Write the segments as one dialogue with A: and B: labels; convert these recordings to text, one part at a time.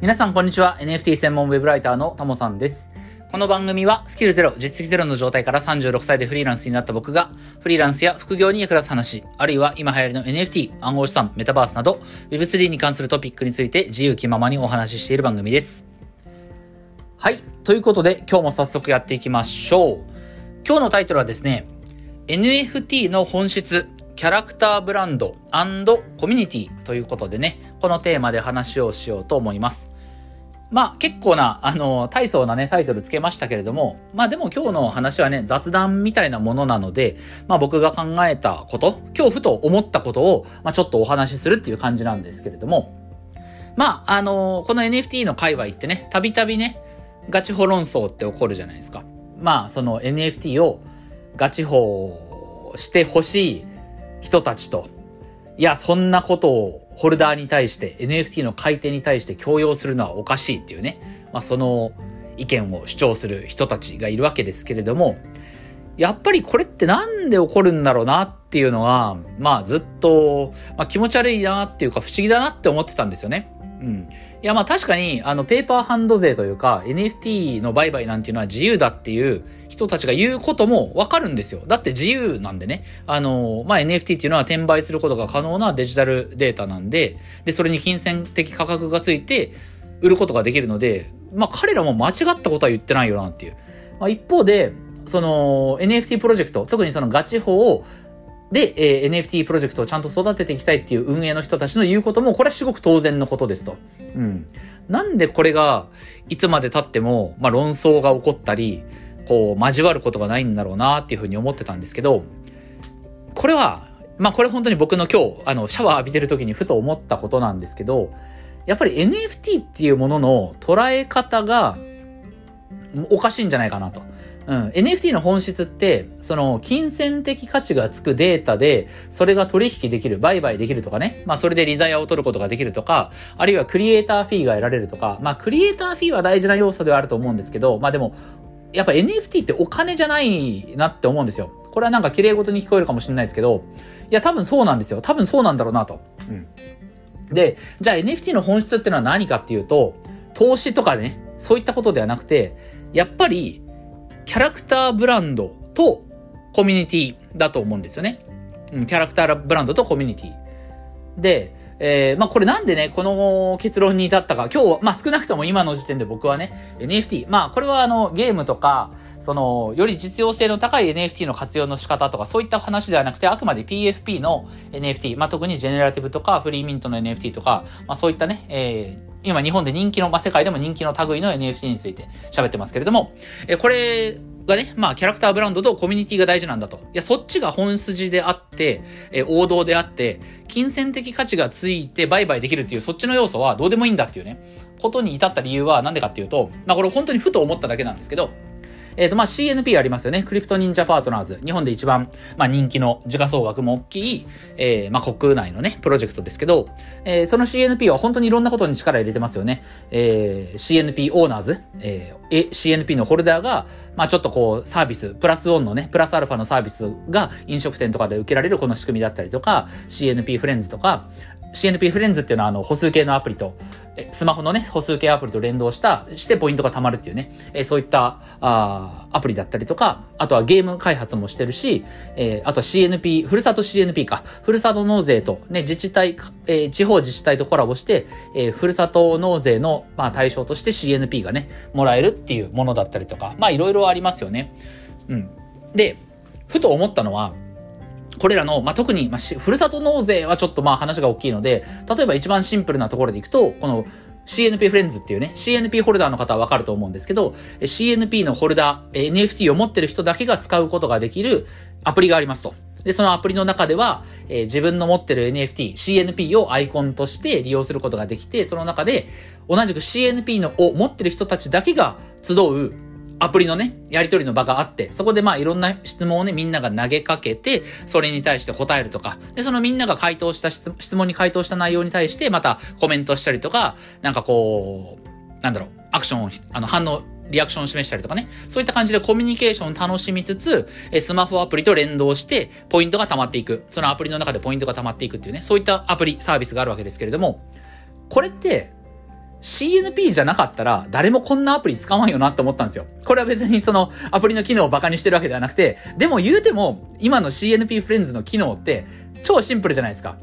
A: 皆さんこんにちは。NFT 専門ウェブライターのタモさんです。この番組はスキルゼロ、実績ゼロの状態から36歳でフリーランスになった僕が、フリーランスや副業に役立つ話、あるいは今流行りの NFT、暗号資産、メタバースなど、Web3 に関するトピックについて自由気ままにお話ししている番組です。はい。ということで、今日も早速やっていきましょう。今日のタイトルはですね、NFT の本質、キャラクターブランドコミュニティということでね、このテーマで話をしようと思います。まあ結構な、あの、大層なね、タイトルつけましたけれども、まあでも今日の話はね、雑談みたいなものなので、まあ僕が考えたこと、今日ふと思ったことを、まあちょっとお話しするっていう感じなんですけれども、まああの、この NFT の界隈ってね、たびたびね、ガチホ論争って起こるじゃないですか。まあその NFT をガチホしてほしい人たちと、いや、そんなことをホルダーに対して、NFT の買い手に対して強要するのはおかしいっていうね、まあ、その意見を主張する人たちがいるわけですけれども、やっぱりこれってなんで起こるんだろうなっていうのは、まあずっと、まあ、気持ち悪いなっていうか不思議だなって思ってたんですよね。うん。いや、まあ確かに、あの、ペーパーハンド税というか、NFT の売買なんていうのは自由だっていう人たちが言うこともわかるんですよ。だって自由なんでね。あの、まあ NFT っていうのは転売することが可能なデジタルデータなんで、で、それに金銭的価格がついて、売ることができるので、まあ彼らも間違ったことは言ってないよなっていう。まあ一方で、その NFT プロジェクト、特にそのガチ法をで、えー、NFT プロジェクトをちゃんと育てていきたいっていう運営の人たちの言うことも、これはすごく当然のことですと。うん。なんでこれが、いつまで経っても、まあ、論争が起こったり、こう、交わることがないんだろうなっていうふうに思ってたんですけど、これは、まあ、これ本当に僕の今日、あの、シャワー浴びてる時にふと思ったことなんですけど、やっぱり NFT っていうものの捉え方が、おかしいんじゃないかなと。うん。NFT の本質って、その、金銭的価値がつくデータで、それが取引できる、売買できるとかね。まあ、それでリザヤを取ることができるとか、あるいはクリエイターフィーが得られるとか、まあ、クリエイターフィーは大事な要素ではあると思うんですけど、まあでも、やっぱ NFT ってお金じゃないなって思うんですよ。これはなんか綺麗事に聞こえるかもしれないですけど、いや、多分そうなんですよ。多分そうなんだろうなと。うん。で、じゃあ NFT の本質っていうのは何かっていうと、投資とかね、そういったことではなくて、やっぱり、キャラクターブランドとコミュニティだと思うんですよね。うん、キャラクターブランドとコミュニティ。で、えー、まあこれなんでね、この結論に至ったか、今日は、まあ少なくとも今の時点で僕はね、NFT、まあこれはあのゲームとか、その、より実用性の高い NFT の活用の仕方とか、そういった話ではなくて、あくまで PFP の NFT、まあ特にジェネラティブとか、フリーミントの NFT とか、まあそういったね、えー、今日本で人気の、まあ、世界でも人気の類の NFT について喋ってますけれども、えこれがね、まあ、キャラクターブランドとコミュニティが大事なんだと。いや、そっちが本筋であって、え王道であって、金銭的価値がついて売買できるっていうそっちの要素はどうでもいいんだっていうね、ことに至った理由はなんでかっていうと、まあ、これ本当にふと思っただけなんですけど、えっ、ー、と、まあ、CNP ありますよね。クリプト忍者パートナーズ。日本で一番、まあ、人気の時価総額も大きい、えー、まあ、国内のね、プロジェクトですけど、えー、その CNP は本当にいろんなことに力入れてますよね。えー、CNP オーナーズ、えー、CNP のホルダーが、まあ、ちょっとこう、サービス、プラスオンのね、プラスアルファのサービスが飲食店とかで受けられるこの仕組みだったりとか、CNP フレンズとか、CNP フレンズっていうのはあの歩数計のアプリと、スマホのね、歩数計アプリと連動した、してポイントが貯まるっていうね、えそういったあアプリだったりとか、あとはゲーム開発もしてるし、えー、あとは CNP、ふるさと CNP か、ふるさと納税と、ね、自治体、えー、地方自治体とコラボして、えー、ふるさと納税の、まあ、対象として CNP がね、もらえるっていうものだったりとか、まあいろいろありますよね。うん。で、ふと思ったのは、これらの、まあ、特に、まあ、ふるさと納税はちょっとまあ話が大きいので、例えば一番シンプルなところでいくと、この CNP フレンズっていうね、CNP ホルダーの方はわかると思うんですけど、CNP のホルダー、NFT を持ってる人だけが使うことができるアプリがありますと。で、そのアプリの中では、えー、自分の持ってる NFT、CNP をアイコンとして利用することができて、その中で、同じく CNP のを持ってる人たちだけが集うアプリのね、やりとりの場があって、そこでまあいろんな質問をね、みんなが投げかけて、それに対して答えるとか、で、そのみんなが回答した質問に回答した内容に対して、またコメントしたりとか、なんかこう、なんだろう、アクションを、あの、反応、リアクションを示したりとかね。そういった感じでコミュニケーションを楽しみつつ、スマホアプリと連動して、ポイントが溜まっていく。そのアプリの中でポイントが溜まっていくっていうね、そういったアプリ、サービスがあるわけですけれども、これって、CNP じゃなかったら誰もこんなアプリ使わんよなって思ったんですよ。これは別にそのアプリの機能をバカにしてるわけではなくて、でも言うても今の CNP フレンズの機能って超シンプルじゃないですか。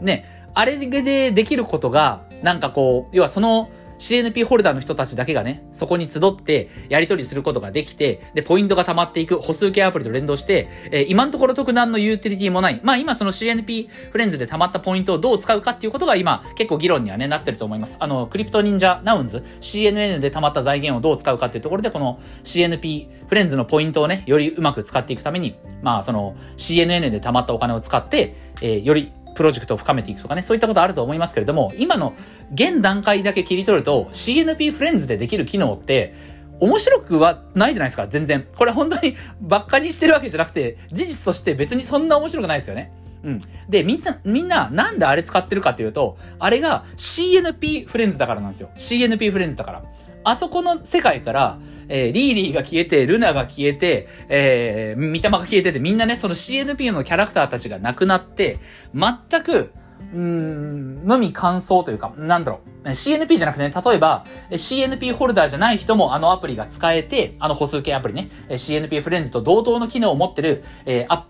A: ね。あれでできることが、なんかこう、要はその CNP ホルダーの人たちだけがね、そこに集ってやり取りすることができて、で、ポイントが溜まっていく歩数計アプリと連動して、えー、今のところ特段のユーティリティもない。まあ今その CNP フレンズで溜まったポイントをどう使うかっていうことが今結構議論にはね、なってると思います。あの、クリプト忍者ナウンズ、CNN で溜まった財源をどう使うかっていうところで、この CNP フレンズのポイントをね、よりうまく使っていくために、まあその CNN で溜まったお金を使って、えー、よりプロジェクトを深めていくとかね、そういったことあると思いますけれども、今の現段階だけ切り取ると CNP フレンズでできる機能って、面白くはないじゃないですか、全然。これ本当にばっかにしてるわけじゃなくて、事実として別にそんな面白くないですよね。うん。で、みんな、みんな、なんであれ使ってるかっていうと、あれが CNP フレンズだからなんですよ。CNP フレンズだから。あそこの世界から、えー、リーリーが消えて、ルナが消えて、えー、三玉が消えてて、みんなね、その CNP のキャラクターたちがなくなって、全く、うん、無味乾燥というか、なんだろう。CNP じゃなくてね、例えば、CNP ホルダーじゃない人もあのアプリが使えて、あの歩数計アプリね、CNP フレンズと同等の機能を持ってる、えー、ア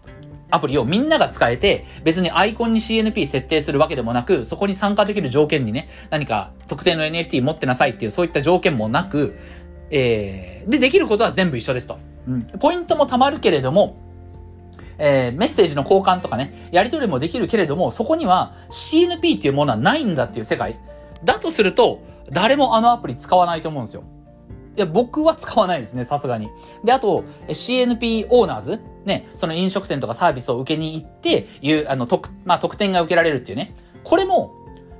A: アプリをみんなが使えて、別にアイコンに CNP 設定するわけでもなく、そこに参加できる条件にね、何か特定の NFT 持ってなさいっていう、そういった条件もなく、えー、で、できることは全部一緒ですと。うん。ポイントも貯まるけれども、えー、メッセージの交換とかね、やり取りもできるけれども、そこには CNP っていうものはないんだっていう世界。だとすると、誰もあのアプリ使わないと思うんですよ。いや、僕は使わないですね、さすがに。で、あと、CNP オーナーズね、その飲食店とかサービスを受けに行って、いう、あの、特、まあ、特典が受けられるっていうね。これも、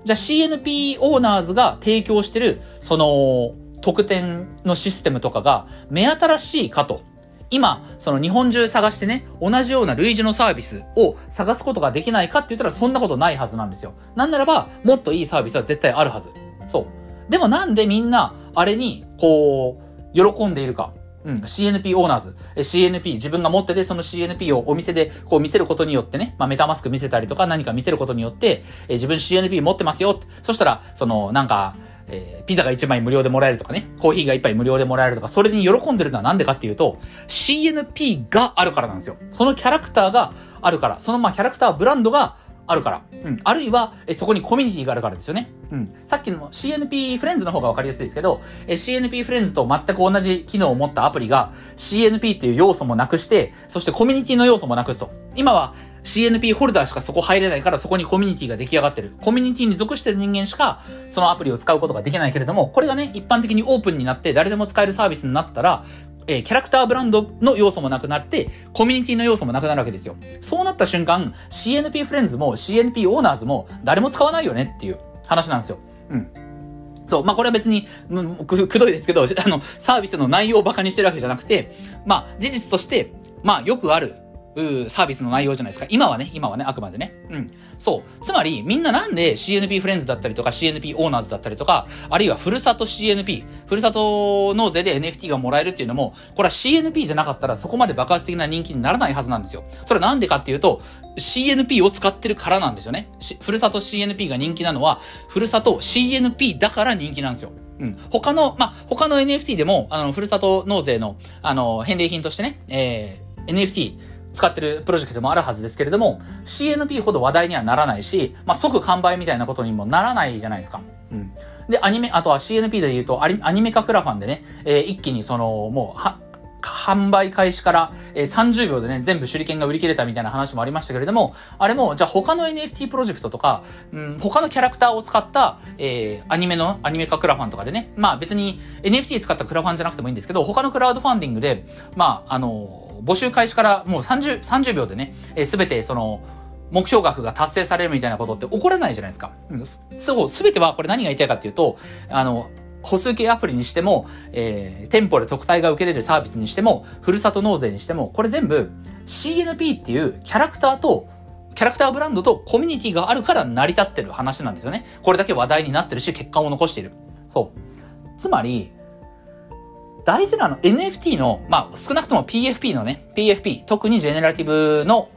A: じゃあ CNP オーナーズが提供してる、その、特典のシステムとかが目新しいかと。今、その日本中探してね、同じような類似のサービスを探すことができないかって言ったらそんなことないはずなんですよ。なんならば、もっといいサービスは絶対あるはず。そう。でもなんでみんな、あれに、こう、喜んでいるか。うん、CNP オーナーズ。CNP、自分が持ってて、その CNP をお店でこう見せることによってね、まあメタマスク見せたりとか何か見せることによって、え自分 CNP 持ってますよ。そしたら、その、なんか、えー、ピザが1枚無料でもらえるとかね、コーヒーが1杯無料でもらえるとか、それに喜んでるのはなんでかっていうと、CNP があるからなんですよ。そのキャラクターがあるから、そのまあキャラクターブランドがあるから。うん。あるいは、えそこにコミュニティがあるからですよね。うん。さっきの CNP フレンズの方がわかりやすいですけど、え CNP フレンズと全く同じ機能を持ったアプリが CNP っていう要素もなくして、そしてコミュニティの要素もなくすと。今は CNP ホルダーしかそこ入れないからそこにコミュニティが出来上がってる。コミュニティに属してる人間しかそのアプリを使うことができないけれども、これがね、一般的にオープンになって誰でも使えるサービスになったら、えー、キャラクターブランドの要素もなくなって、コミュニティの要素もなくなるわけですよ。そうなった瞬間、CNP フレンズも CNP オーナーズも誰も使わないよねっていう話なんですよ。うん。そう。まあ、これは別に、うん、く、くどいですけど、あの、サービスの内容を馬鹿にしてるわけじゃなくて、まあ、事実として、まあ、よくある、うサービスの内容じゃないですか。今はね、今はね、あくまでね。うん。そう。つまり、みんななんで CNP フレンズだったりとか CNP オーナーズだったりとか、あるいはふるさと CNP、ふるさと納税で NFT がもらえるっていうのも、これは CNP じゃなかったらそこまで爆発的な人気にならないはずなんですよ。それはなんでかっていうと、CNP を使ってるからなんですよね。ふるさと CNP が人気なのは、ふるさと CNP だから人気なんですよ。うん。他の、まあ、他の NFT でも、あの、ふるさと納税の、あの、返礼品としてね、えー、NFT、使ってるプロジェクトもあるはずですけれども、CNP ほど話題にはならないし、まあ、即完売みたいなことにもならないじゃないですか。うん。で、アニメ、あとは CNP で言うと、アニメ化クラファンでね、えー、一気にその、もう、は、販売開始から、えー、30秒でね、全部手裏剣が売り切れたみたいな話もありましたけれども、あれも、じゃあ他の NFT プロジェクトとか、うん、他のキャラクターを使った、えー、アニメの、アニメ化クラファンとかでね、まあ別に NFT 使ったクラファンじゃなくてもいいんですけど、他のクラウドファンディングで、まあ、あの募集開始からもう30、30秒でね、す、えべ、てその、目標額が達成されるみたいなことって起こらないじゃないですか。そう、すべてはこれ何が言いたいかっていうと、あの、歩数計アプリにしても、えー、店舗で特待が受けれるサービスにしても、ふるさと納税にしても、これ全部 CNP っていうキャラクターと、キャラクターブランドとコミュニティがあるから成り立ってる話なんですよね。これだけ話題になってるし、結果を残している。そう。つまり、大事なの NFT の、まあ、少なくとも PFP のね、PFP、特にジェネラティブの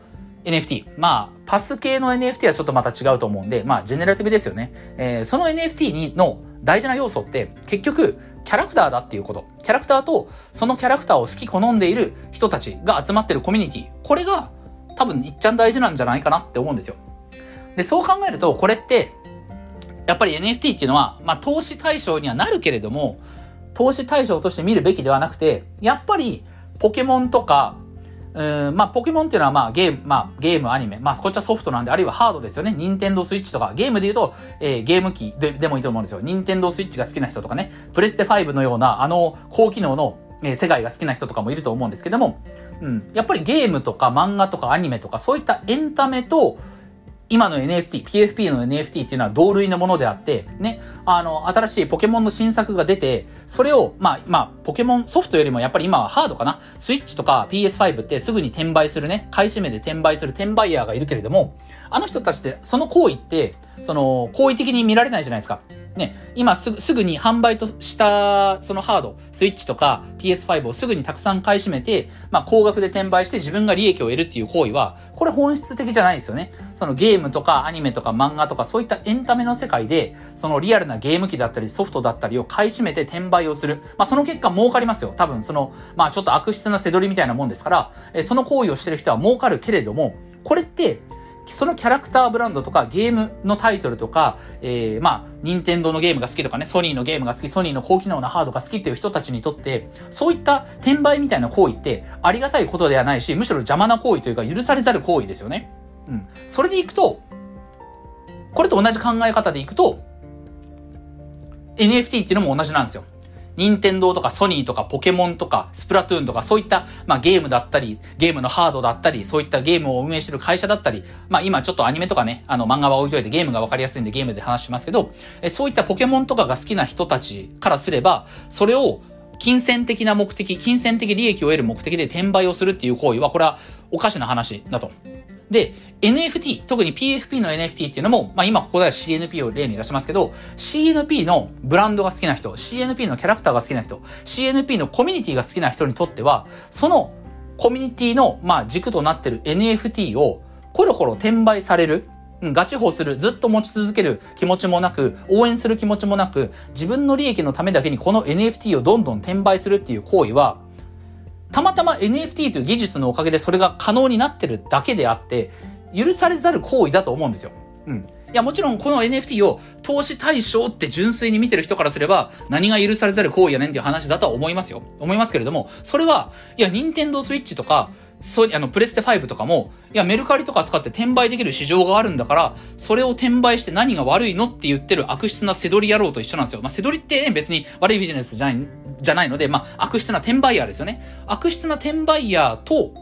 A: NFT。まあ、パス系の NFT はちょっとまた違うと思うんで、まあ、ジェネラティブですよね。えー、その NFT に、の大事な要素って結局キャラクターだっていうこと。キャラクターとそのキャラクターを好き好んでいる人たちが集まってるコミュニティ。これが多分いっちゃん大事なんじゃないかなって思うんですよ。で、そう考えるとこれってやっぱり NFT っていうのは、まあ投資対象にはなるけれども、投資対象として見るべきではなくて、やっぱりポケモンとかうん、まあ、ポケモンっていうのはまあ、ゲーム、まあ、ゲーム、アニメ。まあ、こっちはソフトなんで、あるいはハードですよね。ニンテンドースイッチとか、ゲームで言うと、えー、ゲーム機ででもいいと思うんですよ。ニンテンドースイッチが好きな人とかね、プレステ5のような、あの、高機能の、えー、世界が好きな人とかもいると思うんですけども、うん。やっぱりゲームとか漫画とかアニメとか、そういったエンタメと、今の NFT、PFP の NFT っていうのは同類のものであって、ね、あの、新しいポケモンの新作が出て、それを、まあ、まあ、ポケモンソフトよりもやっぱり今はハードかな？スイッチとか PS5 ってすぐに転売するね、買い占めで転売する転売ヤーがいるけれども、あの人たちって、その行為って、その、好意的に見られないじゃないですか。ね、今すぐ、すぐに販売としたそのハード、スイッチとか PS5 をすぐにたくさん買い占めて、まあ高額で転売して自分が利益を得るっていう行為は、これ本質的じゃないですよね。そのゲームとかアニメとか漫画とかそういったエンタメの世界で、そのリアルなゲーム機だったりソフトだったりを買い占めて転売をする。まあその結果儲かりますよ。多分その、まあちょっと悪質なせどりみたいなもんですから、えその行為をしてる人は儲かるけれども、これって、そのキャラクターブランドとかゲームのタイトルとか、えー、まあ、任天堂のゲームが好きとかね、ソニーのゲームが好き、ソニーの高機能なハードが好きっていう人たちにとって、そういった転売みたいな行為ってありがたいことではないし、むしろ邪魔な行為というか許されざる行為ですよね。うん。それでいくと、これと同じ考え方でいくと、NFT っていうのも同じなんですよ。任天堂とかソニーとかポケモンとかスプラトゥーンとかそういった、まあ、ゲームだったり、ゲームのハードだったり、そういったゲームを運営してる会社だったり、まあ今ちょっとアニメとかね、あの漫画は置いといてゲームがわかりやすいんでゲームで話しますけど、えそういったポケモンとかが好きな人たちからすれば、それを金銭的な目的、金銭的利益を得る目的で転売をするっていう行為は、これはおかしな話だと。で、NFT、特に PFP の NFT っていうのも、まあ今ここでは CNP を例に出しますけど、CNP のブランドが好きな人、CNP のキャラクターが好きな人、CNP のコミュニティが好きな人にとっては、そのコミュニティの、まあ軸となってる NFT をコロコロ転売される、うんガチ法する、ずっと持ち続ける気持ちもなく、応援する気持ちもなく、自分の利益のためだけにこの NFT をどんどん転売するっていう行為は、たまたま NFT という技術のおかげでそれが可能になってるだけであって、許されざる行為だと思うんですよ。うん。いや、もちろんこの NFT を投資対象って純粋に見てる人からすれば、何が許されざる行為やねんっていう話だとは思いますよ。思いますけれども、それは、いや、ニンテンドースイッチとか、そう、あの、プレステ5とかも、いや、メルカリとか使って転売できる市場があるんだから、それを転売して何が悪いのって言ってる悪質なせどり野郎と一緒なんですよ。まあ、せどりってね、別に悪いビジネスじゃない、じゃないので、まあ、悪質な転売ヤーですよね。悪質な転売ヤーと、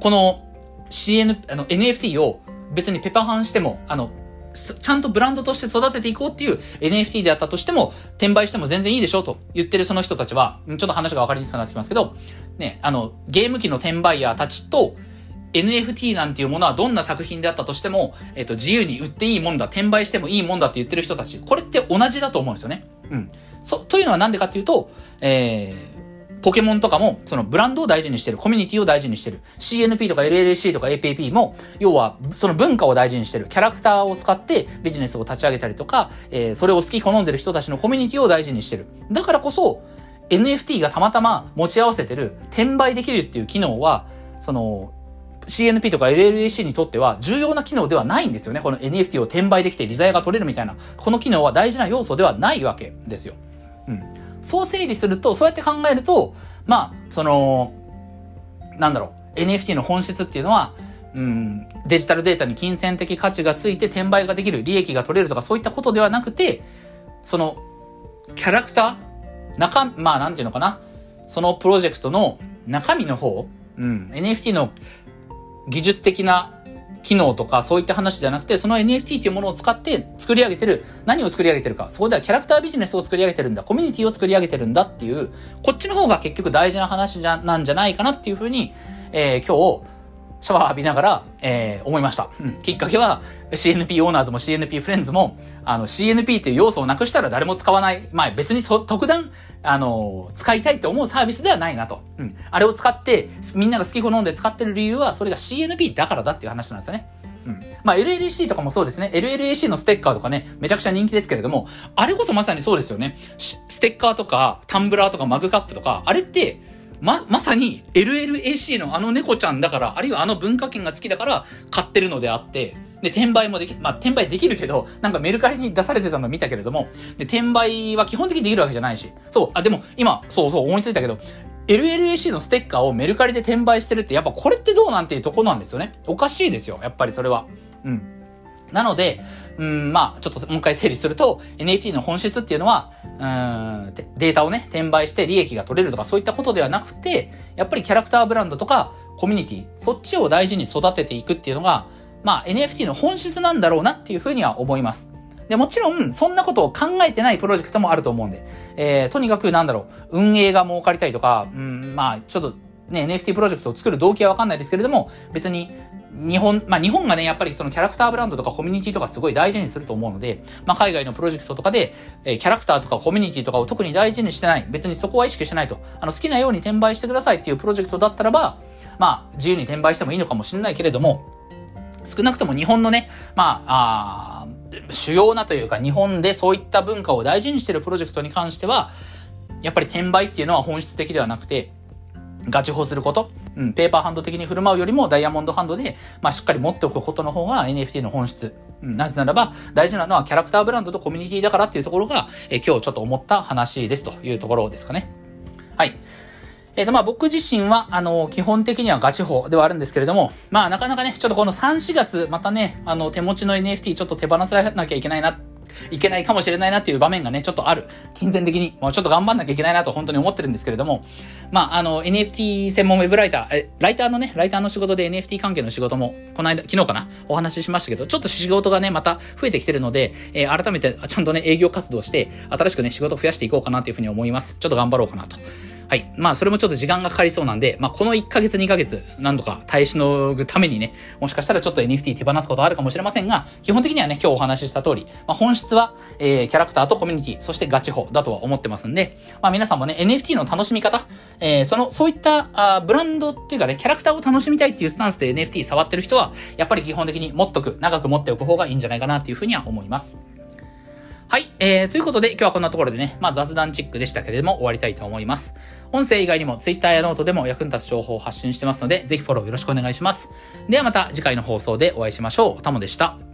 A: この CN、あの、NFT を別にペパハンしても、あの、ちゃんとブランドとして育てていこうっていう NFT であったとしても、転売しても全然いいでしょうと言ってるその人たちは、ちょっと話が分かりにくくなってきますけど、ね、あの、ゲーム機の転売ヤーたちと、NFT なんていうものはどんな作品であったとしても、えっ、と、自由に売っていいもんだ、転売してもいいもんだって言ってる人たち、これって同じだと思うんですよね。うん。そ、というのはなんでかっていうと、えー、ポケモンとかも、そのブランドを大事にしてる、コミュニティを大事にしてる。CNP とか LLC とか APP も、要は、その文化を大事にしてる。キャラクターを使ってビジネスを立ち上げたりとか、えー、それを好き好んでる人たちのコミュニティを大事にしてる。だからこそ、NFT がたまたま持ち合わせてる、転売できるっていう機能は、その、CNP とか LLAC にとっては重要な機能ではないんですよね。この NFT を転売できて利ザヤが取れるみたいな、この機能は大事な要素ではないわけですよ。うん。そう整理すると、そうやって考えると、まあ、その、なんだろう、NFT の本質っていうのは、うん、デジタルデータに金銭的価値がついて転売ができる、利益が取れるとかそういったことではなくて、その、キャラクター中、まあなんていうのかなそのプロジェクトの中身の方、うん、NFT の技術的な機能とかそういった話じゃなくて、その NFT というものを使って作り上げてる、何を作り上げてるか、そこではキャラクタービジネスを作り上げてるんだ、コミュニティを作り上げてるんだっていう、こっちの方が結局大事な話じゃ、なんじゃないかなっていうふうに、えー、今日、シャワー浴びながら、えー、思いました。うん。きっかけは、CNP オーナーズも CNP フレンズも、あの、CNP っていう要素をなくしたら誰も使わない。まあ別にそ、特段、あの、使いたいって思うサービスではないなと。うん。あれを使って、みんなが好き好んで使ってる理由は、それが CNP だからだっていう話なんですよね。うん。まあ、LLAC とかもそうですね。LLAC のステッカーとかね、めちゃくちゃ人気ですけれども、あれこそまさにそうですよね。ステッカーとか、タンブラーとかマグカップとか、あれって、ま、まさに LLAC のあの猫ちゃんだから、あるいはあの文化圏が好きだから買ってるのであって、で、転売もでき、まあ、転売できるけど、なんかメルカリに出されてたの見たけれども、で、転売は基本的にできるわけじゃないし、そう、あ、でも、今、そうそう思いついたけど、LLAC のステッカーをメルカリで転売してるって、やっぱこれってどうなんていうとこなんですよね。おかしいですよ、やっぱりそれは。うん。なので、うん、まあ、ちょっともう一回整理すると、NFT の本質っていうのは、うん、データをね、転売して利益が取れるとかそういったことではなくて、やっぱりキャラクターブランドとかコミュニティ、そっちを大事に育てていくっていうのが、まあ NFT の本質なんだろうなっていうふうには思います。で、もちろん、そんなことを考えてないプロジェクトもあると思うんで、えー、とにかくなんだろう、運営が儲かりたいとか、うん、まあ、ちょっとね、NFT プロジェクトを作る動機はわかんないですけれども、別に、日本、まあ日本がね、やっぱりそのキャラクターブランドとかコミュニティとかすごい大事にすると思うので、まあ海外のプロジェクトとかで、えー、キャラクターとかコミュニティとかを特に大事にしてない、別にそこは意識してないと、あの好きなように転売してくださいっていうプロジェクトだったらば、まあ自由に転売してもいいのかもしれないけれども、少なくとも日本のね、まあ、あ主要なというか日本でそういった文化を大事にしてるプロジェクトに関しては、やっぱり転売っていうのは本質的ではなくて、ガチ法すること、うん、ペーパーハンド的に振る舞うよりもダイヤモンドハンドで、まあ、しっかり持っておくことの方が NFT の本質。うん、なぜならば、大事なのはキャラクターブランドとコミュニティだからっていうところが、え今日ちょっと思った話ですというところですかね。はい。えっ、ー、と、まあ僕自身は、あの、基本的にはガチ法ではあるんですけれども、まあなかなかね、ちょっとこの3、4月、またね、あの、手持ちの NFT ちょっと手放さなきゃいけないないけないかもしれないなっていう場面がね、ちょっとある。金銭的に、もうちょっと頑張んなきゃいけないなと本当に思ってるんですけれども、まあ、あの、NFT 専門ウェブライター、え、ライターのね、ライターの仕事で NFT 関係の仕事も、この間、昨日かな、お話ししましたけど、ちょっと仕事がね、また増えてきてるので、えー、改めてちゃんとね、営業活動して、新しくね、仕事を増やしていこうかなというふうに思います。ちょっと頑張ろうかなと。はい。まあ、それもちょっと時間がかかりそうなんで、まあ、この1ヶ月、2ヶ月、何度か耐えしのぐためにね、もしかしたらちょっと NFT 手放すことあるかもしれませんが、基本的にはね、今日お話しした通り、まあ、本質は、えー、キャラクターとコミュニティ、そしてガチホだとは思ってますんで、まあ、皆さんもね、NFT の楽しみ方、えー、その、そういったあブランドっていうかね、キャラクターを楽しみたいっていうスタンスで NFT 触ってる人は、やっぱり基本的に持っとく、長く持っておく方がいいんじゃないかなっていうふうには思います。はい。えー、ということで今日はこんなところでね、まあ雑談チックでしたけれども終わりたいと思います。音声以外にも Twitter やノートでも役に立つ情報を発信してますので、ぜひフォローよろしくお願いします。ではまた次回の放送でお会いしましょう。タモでした。